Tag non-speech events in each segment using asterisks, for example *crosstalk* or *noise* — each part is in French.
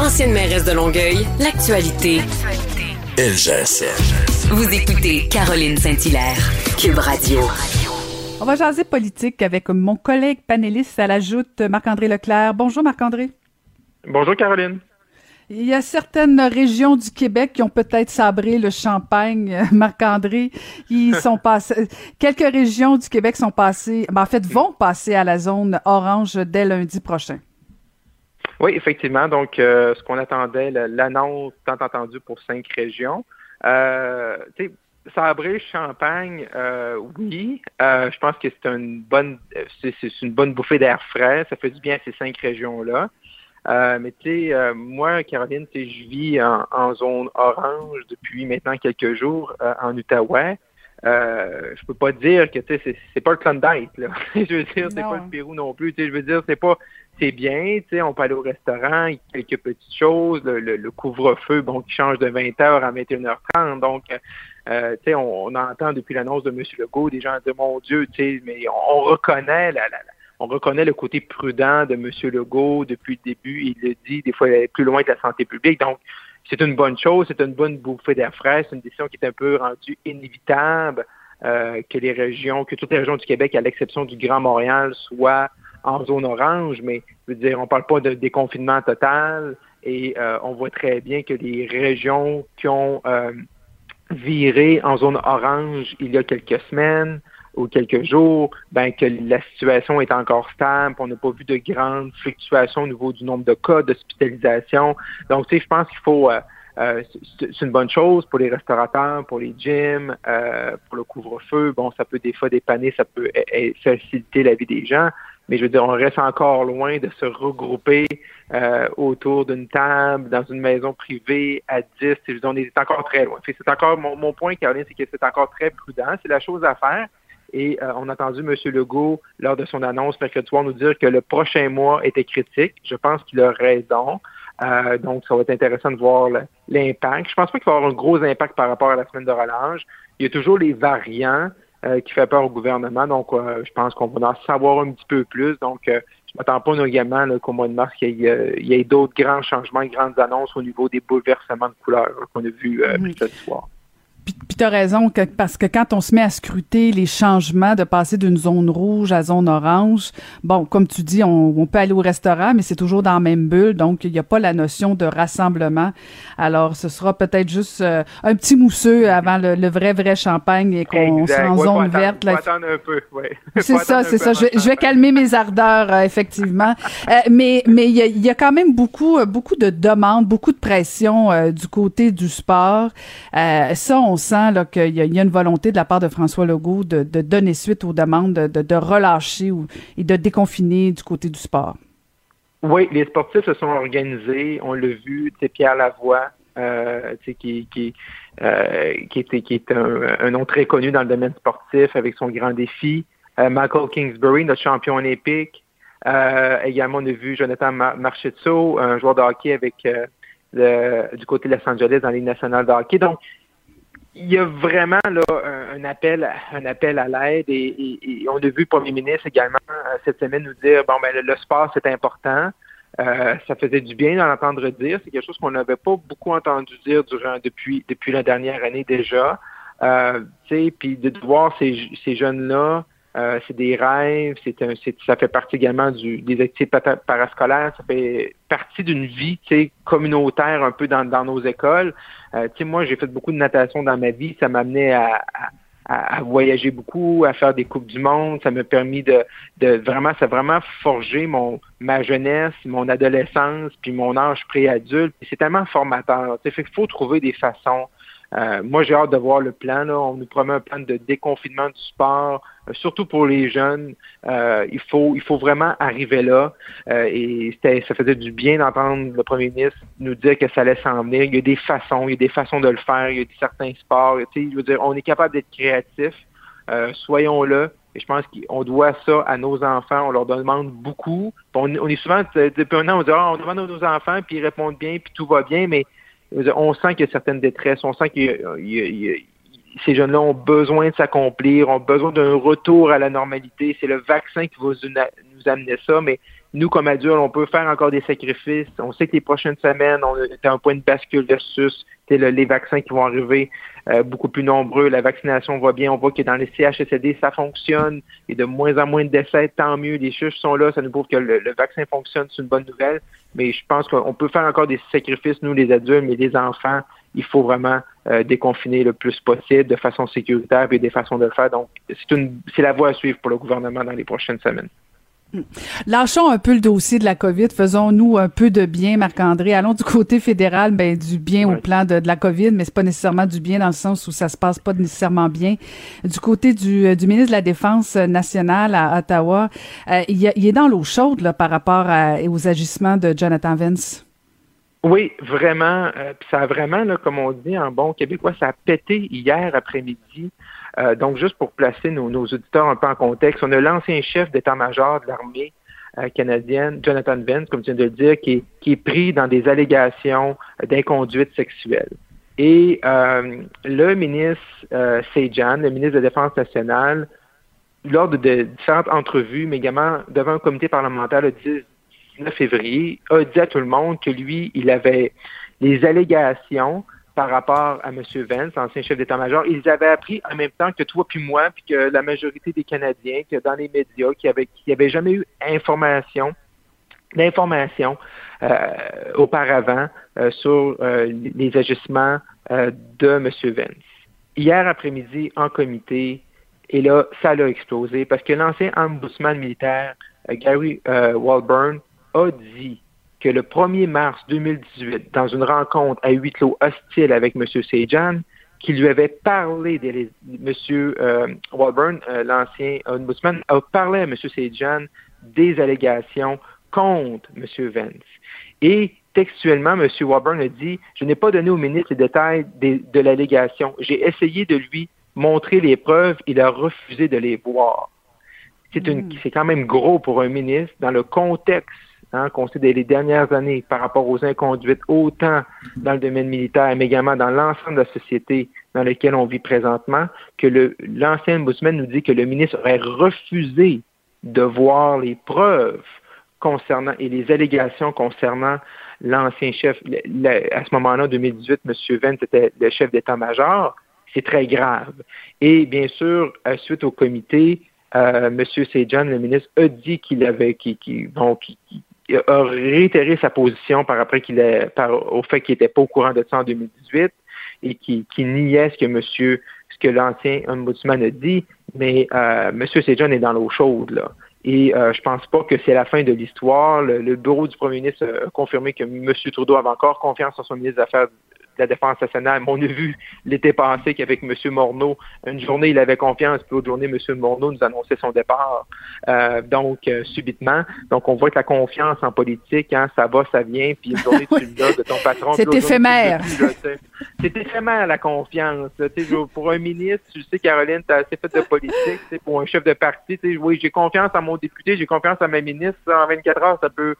Ancienne mairesse de Longueuil, l'actualité. LGSN. Vous écoutez Caroline Saint-Hilaire, Cube Radio. On va jaser politique avec mon collègue panéliste à la joute, Marc-André Leclerc. Bonjour Marc-André. Bonjour Caroline. Il y a certaines régions du Québec qui ont peut-être sabré le champagne, *laughs* Marc-André. Ils *laughs* sont passés, quelques régions du Québec sont passées, ben, en fait, vont passer à la zone orange dès lundi prochain. Oui, effectivement. Donc, euh, ce qu'on attendait, l'annonce tant entendue pour cinq régions. Euh, sabrer Champagne, euh, oui. Euh, je pense que c'est une bonne, c'est une bonne bouffée d'air frais. Ça fait du bien à ces cinq régions-là. Euh, mais tu sais, euh, moi, Caroline, je vis en, en, zone orange depuis maintenant quelques jours euh, en Outaouais. Euh, je peux pas dire que tu sais, c'est pas le Klondike, là. *laughs* je veux dire, c'est pas le Pérou non plus. Tu sais, je veux dire, c'est pas c'est bien, tu sais, on peut aller au restaurant, il y a quelques petites choses, le, le, le couvre-feu, bon, qui change de 20h à 21h30, donc euh, tu sais, on, on, entend depuis l'annonce de M. Legault des gens dire mon Dieu, tu sais, mais on, on reconnaît la, la, la on reconnaît le côté prudent de M. Legault depuis le début. Il le dit, des fois, il est plus loin que la santé publique. Donc, c'est une bonne chose, c'est une bonne bouffée d'air frais. C'est une décision qui est un peu rendue inévitable euh, que les régions, que toutes les régions du Québec, à l'exception du Grand Montréal, soient en zone orange. Mais, je veux dire, on parle pas de déconfinement total. Et euh, on voit très bien que les régions qui ont euh, viré en zone orange il y a quelques semaines, ou quelques jours, ben que la situation est encore stable, on n'a pas vu de grandes fluctuations au niveau du nombre de cas d'hospitalisation. Donc, tu sais, je pense qu'il faut euh, euh, c'est une bonne chose pour les restaurateurs, pour les gyms, euh, pour le couvre-feu. Bon, ça peut des fois dépanner, ça peut faciliter la vie des gens, mais je veux dire, on reste encore loin de se regrouper euh, autour d'une table, dans une maison privée à 10. Je veux dire, on est encore très loin. C'est encore mon, mon point, Caroline, c'est que c'est encore très prudent. C'est la chose à faire. Et euh, on a entendu M. Legault, lors de son annonce mercredi soir, nous dire que le prochain mois était critique. Je pense qu'il a raison. Euh, donc, ça va être intéressant de voir l'impact. Je pense pas qu'il va y avoir un gros impact par rapport à la semaine de relâche. Il y a toujours les variants euh, qui fait peur au gouvernement. Donc, je pense qu'on va en savoir un petit peu plus. Donc, je m'attends pas également qu'au mois de mars, il y ait, ait d'autres grands changements, grandes annonces au niveau des bouleversements de couleurs qu'on a vus mercredi soir. Puis, puis tu as raison, que, parce que quand on se met à scruter les changements de passer d'une zone rouge à zone orange, bon, comme tu dis, on, on peut aller au restaurant, mais c'est toujours dans la même bulle, donc il n'y a pas la notion de rassemblement. Alors, ce sera peut-être juste euh, un petit mousseux avant le, le, vrai, vrai champagne et qu'on sera en ouais, zone attendre, verte. Là. attendre un peu, ouais. *laughs* C'est ça, c'est ça. Je, je, vais calmer mes ardeurs, euh, effectivement. Euh, mais mais il y a, y a, quand même beaucoup, beaucoup de demandes, beaucoup de pression euh, du côté du sport. ça, on sent qu'il y, a une volonté de la part de François Legault de, donner suite aux demandes, de, relâcher ou, et de déconfiner du côté du sport. Oui, les sportifs se sont organisés. On l'a vu, c'est Pierre Lavoie, euh, euh, qui, est un, nom très connu dans le domaine sportif avec son grand défi. Euh, Michael Kingsbury, notre champion olympique. également, on a vu Jonathan Mar Marchesso, un joueur de hockey avec du côté de Los Angeles dans Ligue nationale de hockey. Donc, il y a vraiment là un, appel, un appel à l'aide et, et, et, on a vu le premier ministre également cette semaine nous dire bon ben le, sport c'est important. Euh, ça faisait du bien d'en entendre dire. C'est quelque chose qu'on n'avait pas beaucoup entendu dire durant depuis depuis la dernière année déjà. Euh, puis de voir ces, ces jeunes-là, euh, c'est des rêves, c'est un, ça fait partie également du, des activités parascolaires, ça fait partie d'une vie communautaire un peu dans, dans nos écoles. Euh, moi, j'ai fait beaucoup de natation dans ma vie, ça m'a amené à, à, à, voyager beaucoup, à faire des coupes du monde, ça m'a permis de, de vraiment, ça a vraiment forgé mon ma jeunesse, mon adolescence, puis mon âge préadulte. C'est tellement formateur. Il faut trouver des façons euh, moi, j'ai hâte de voir le plan. Là. On nous promet un plan de déconfinement du sport, euh, surtout pour les jeunes. Euh, il faut, il faut vraiment arriver là. Euh, et ça faisait du bien d'entendre le premier ministre nous dire que ça allait s'en venir. Il y a des façons, il y a des façons de le faire. Il y a certains sports. Je veux dire, on est capable d'être créatif. Soyons-le. Et je pense qu'on doit ça à nos enfants. On leur demande beaucoup. On, on est souvent, depuis un an, on dit, oh, on demande à nos enfants, puis ils répondent bien, puis tout va bien, mais on sent qu'il y a certaines détresses, on sent que ces jeunes-là ont besoin de s'accomplir, ont besoin d'un retour à la normalité. C'est le vaccin qui va nous amener ça, mais nous, comme adultes, on peut faire encore des sacrifices. On sait que les prochaines semaines, on est à un point de bascule versus les vaccins qui vont arriver euh, beaucoup plus nombreux. La vaccination va bien. On voit que dans les CHSLD, ça fonctionne. Et de moins en moins de décès, tant mieux. Les chiffres sont là. Ça nous prouve que le, vaccin fonctionne. C'est une bonne nouvelle. Mais je pense qu'on peut faire encore des sacrifices, nous, les adultes, mais les enfants, il faut vraiment euh, déconfiner le plus possible de façon sécuritaire et des façons de le faire. Donc, c'est la voie à suivre pour le gouvernement dans les prochaines semaines. Lâchons un peu le dossier de la COVID. Faisons-nous un peu de bien, Marc-André. Allons du côté fédéral, ben, du bien au plan de, la COVID, mais c'est pas nécessairement du bien dans le sens où ça se passe pas nécessairement bien. Du côté du, euh, du ministre de la Défense nationale à Ottawa, euh, il, est dans l'eau chaude là, par rapport aux agissements de Jonathan Vance. Oui, vraiment. Euh, ça a vraiment, là, comme on dit en bon québécois, ça a pété hier après-midi. Euh, donc, juste pour placer nos, auditeurs un peu en contexte, on a l'ancien chef d'état-major de l'armée euh, canadienne, Jonathan Vance, comme tu viens de le dire, qui est, pris dans des allégations d'inconduite sexuelle. Et euh, le ministre Sejan, le ministre de la Défense nationale, lors de, différentes entrevues, mais également devant un comité parlementaire le 19 février, a dit à tout le monde que lui, il avait les allégations par rapport à M. Vance, ancien chef d'état-major. Ils avaient appris en même temps que toi puis moi, puis que la majorité des Canadiens, que dans les médias, qui n'avaient qui avait jamais eu information, d'information euh, auparavant euh, sur euh, les agissements de M. Vance. Hier après-midi, en comité, et là, ça l'a explosé parce que l'ancien ombudsman militaire, Gary Walburn, a dit que le 1er mars 2018, dans une rencontre à huis clos hostile avec M. Sejan, qui lui avait parlé de M. Euh, Walburn, euh, l'ancien ombudsman, a parlé à M. Sejan des allégations contre M. Vance. Et textuellement, M. Walburn a dit Je n'ai pas donné au ministre les détails de l'allégation. J'ai essayé de lui montrer les preuves, il a refusé de les voir. C'est hmm. quand même gros pour un ministre dans le contexte hein, qu'on sait des les dernières années par rapport aux inconduites, autant dans le domaine militaire, mais également dans l'ensemble de la société dans laquelle on vit présentement, que l'ancien ombudsman nous dit que le ministre aurait refusé de voir les preuves concernant et les allégations concernant l'ancien chef. à ce moment-là, 2018, M. Vence était le chef d'état-major. C'est très grave. Et bien sûr, suite au comité, euh, M. Sejan, le ministre, a dit qu'il avait, qui, qui, bon, qui, a réitéré sa position par après qu'il par, au fait qu'il n'était pas au courant de ça en 2018 et qui, qui niait ce que monsieur, ce que l'ancien ombudsman a dit, mais euh, monsieur Sejan est dans l'eau chaude là. Et euh, je pense pas que c'est la fin de l'histoire. Le, le, bureau du premier ministre a confirmé que M. Trudeau avait encore confiance en son ministre des Affaires la Défense nationale. on a vu l'été passé qu'avec M. Morneau, une journée, il avait confiance, puis l'autre journée, M. Morneau nous annonçait son départ. Euh, donc, euh, subitement. Donc, on voit que la confiance en politique, hein, ça va, ça vient, puis une journée, tu *laughs* le donnes de ton patron. C'est éphémère. C'est éphémère, la confiance. pour un ministre, tu sais, Caroline, tu as assez fait de politique. Pour un chef de parti, oui, j'ai confiance en mon député, j'ai confiance en ma ministre. En 24 heures, ça peut,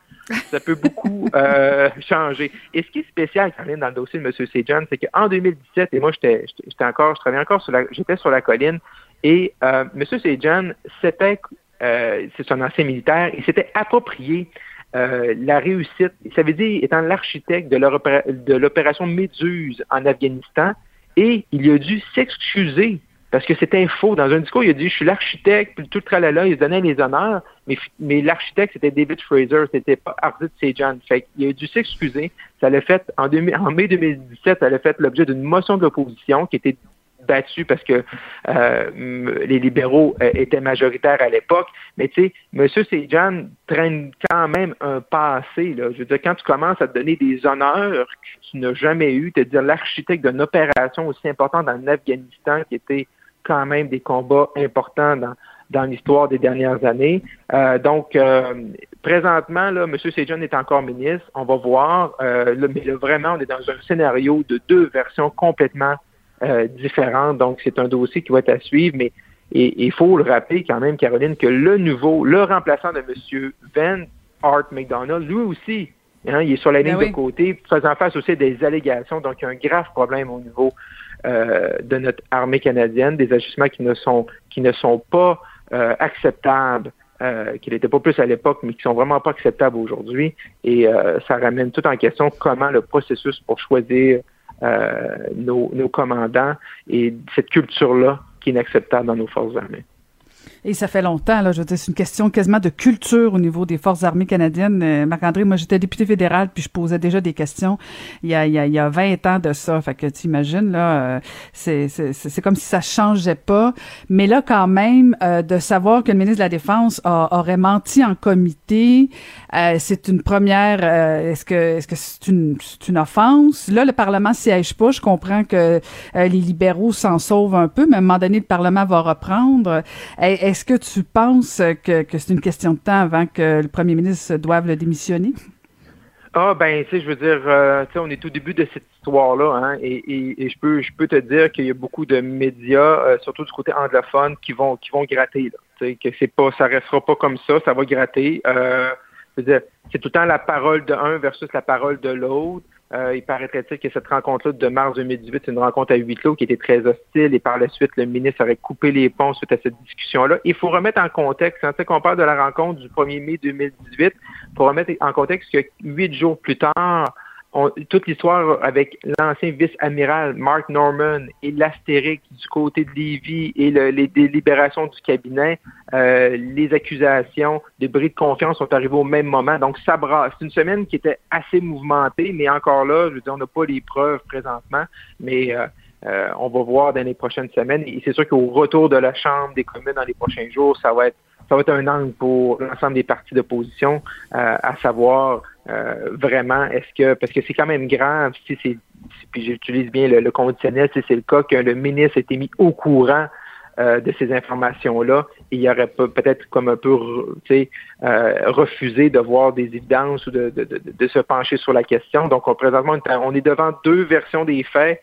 ça peut beaucoup *laughs* euh, changer. Et ce qui est spécial, Caroline, dans le dossier de M. Sejan, c'est qu'en 2017, et moi, j'étais encore, je travaillais encore sur la, j'étais sur la colline, et euh, M. Sejan, c'était, euh, c'est son ancien militaire, il s'était approprié euh, la réussite. Ça veut dire, étant l'architecte de l'opération Méduse en Afghanistan, et il a dû s'excuser parce que c'était faux. Dans un discours, il a dit, je suis l'architecte, puis tout le tralala, il se donnait les honneurs, mais, l'architecte, c'était David Fraser, c'était pas Ardit Sejan. Fait il a dû s'excuser. Ça l'a fait, en, en mai 2017, ça a fait l'objet d'une motion de l'opposition qui était battue parce que euh, les libéraux euh, étaient majoritaires à l'époque. Mais tu sais, M. Sejan traîne quand même un passé. Là. Je veux dire, quand tu commences à te donner des honneurs que tu n'as jamais eu, te dire l'architecte d'une opération aussi importante dans l'Afghanistan qui était quand même des combats importants dans, l'histoire des dernières années. Euh, donc, euh, présentement, là, M. Sejan est encore ministre. On va voir. Euh, mais là, vraiment, on est dans un scénario de deux versions complètement différentes. Donc, c'est un dossier qui va être à suivre. Mais il faut le rappeler quand même, Caroline, que le nouveau, le remplaçant de M. Van Art McDonald, lui aussi, hein, il est sur la ligne ben de côté, faisant face aussi à des allégations. Donc, il y a un grave problème au niveau euh, de notre armée canadienne, des ajustements qui ne sont qui ne sont pas euh, acceptables euh, qui n'étaient pas plus à l'époque, mais qui sont vraiment pas acceptables aujourd'hui. Et euh, ça ramène tout en question comment le processus pour choisir euh, nos, nos commandants et cette culture-là qui est inacceptable dans nos forces armées. Et ça fait longtemps, là, je veux dire, c'est une question quasiment de culture au niveau des forces armées canadiennes. Euh, Marc-André, moi, j'étais député fédéral, puis je posais déjà des questions il y a, il y a, il y a 20 ans de ça. Fait que tu imagines, là, euh, c'est, c'est, c'est comme si ça changeait pas. Mais là, quand même, euh, de savoir que le ministre de la Défense aurait menti en comité, c'est une première... est-ce que est-ce que c'est une, c'est une offense? Là, le Parlement siège pas. Je comprends que les libéraux s'en sauvent un peu, mais à un moment donné, le Parlement va reprendre. Est-ce que tu penses que, c'est une question de temps avant que le premier ministre doive le démissionner? Ah ben, tu sais, je veux dire, euh, tu sais, on est au début de cette histoire-là, hein, et, je peux, je peux te dire qu'il y a beaucoup de médias, euh, surtout du côté anglophone, qui vont, qui vont gratter. Tu sais, que c'est pas, ça restera pas comme ça, ça va gratter. Euh, c'est tout le temps la parole de un versus la parole de l'autre. Euh, il paraîtrait-il que cette rencontre-là de mars 2018, c'est une rencontre à huis clos qui était très hostile et par la suite, le ministre aurait coupé les ponts suite à cette discussion-là. Il faut remettre en contexte, hein, qu'on parle de la rencontre du 1er mai 2018, il faut remettre en contexte que huit jours plus tard, toute l'histoire avec l'ancien vice-amiral Mark Norman et l'astérique du côté de Lévis et les délibérations du cabinet, euh, les accusations, des bris de confiance sont arrivés au même moment. Donc, ça brasse. C'est une semaine qui était assez mouvementée, mais encore là, je veux dire, on n'a pas les preuves présentement, mais euh, euh, on va voir dans les prochaines semaines. Et c'est sûr qu'au retour de la Chambre des communes dans les prochains jours, ça va être ça va être un angle pour l'ensemble des partis d'opposition, à savoir euh, vraiment, est-ce que parce que c'est quand même grave si c'est puis j'utilise bien le, conditionnel, si c'est le cas que le ministre a été mis au courant euh, de ces informations-là, il aurait peut-être comme un peu euh, refusé de voir des évidences ou de, se pencher sur la question. Donc, on, présentement, on est devant deux versions des faits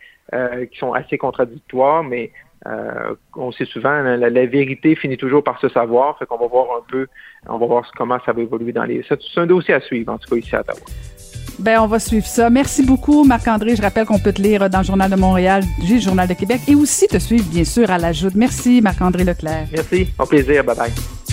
qui sont assez contradictoires, mais euh, on sait souvent, la, la, vérité finit toujours par se savoir. Fait qu'on va voir un peu, on va voir comment ça va évoluer dans les. C'est un dossier à suivre, en tout cas, ici à Ottawa. Ben, on va suivre ça. Merci beaucoup, Marc-André. Je rappelle qu'on peut te lire dans le Journal de Montréal, le Journal de Québec et aussi te suivre, bien sûr, à la Joute. Merci, Marc-André Leclerc. Merci. Au plaisir. Bye bye.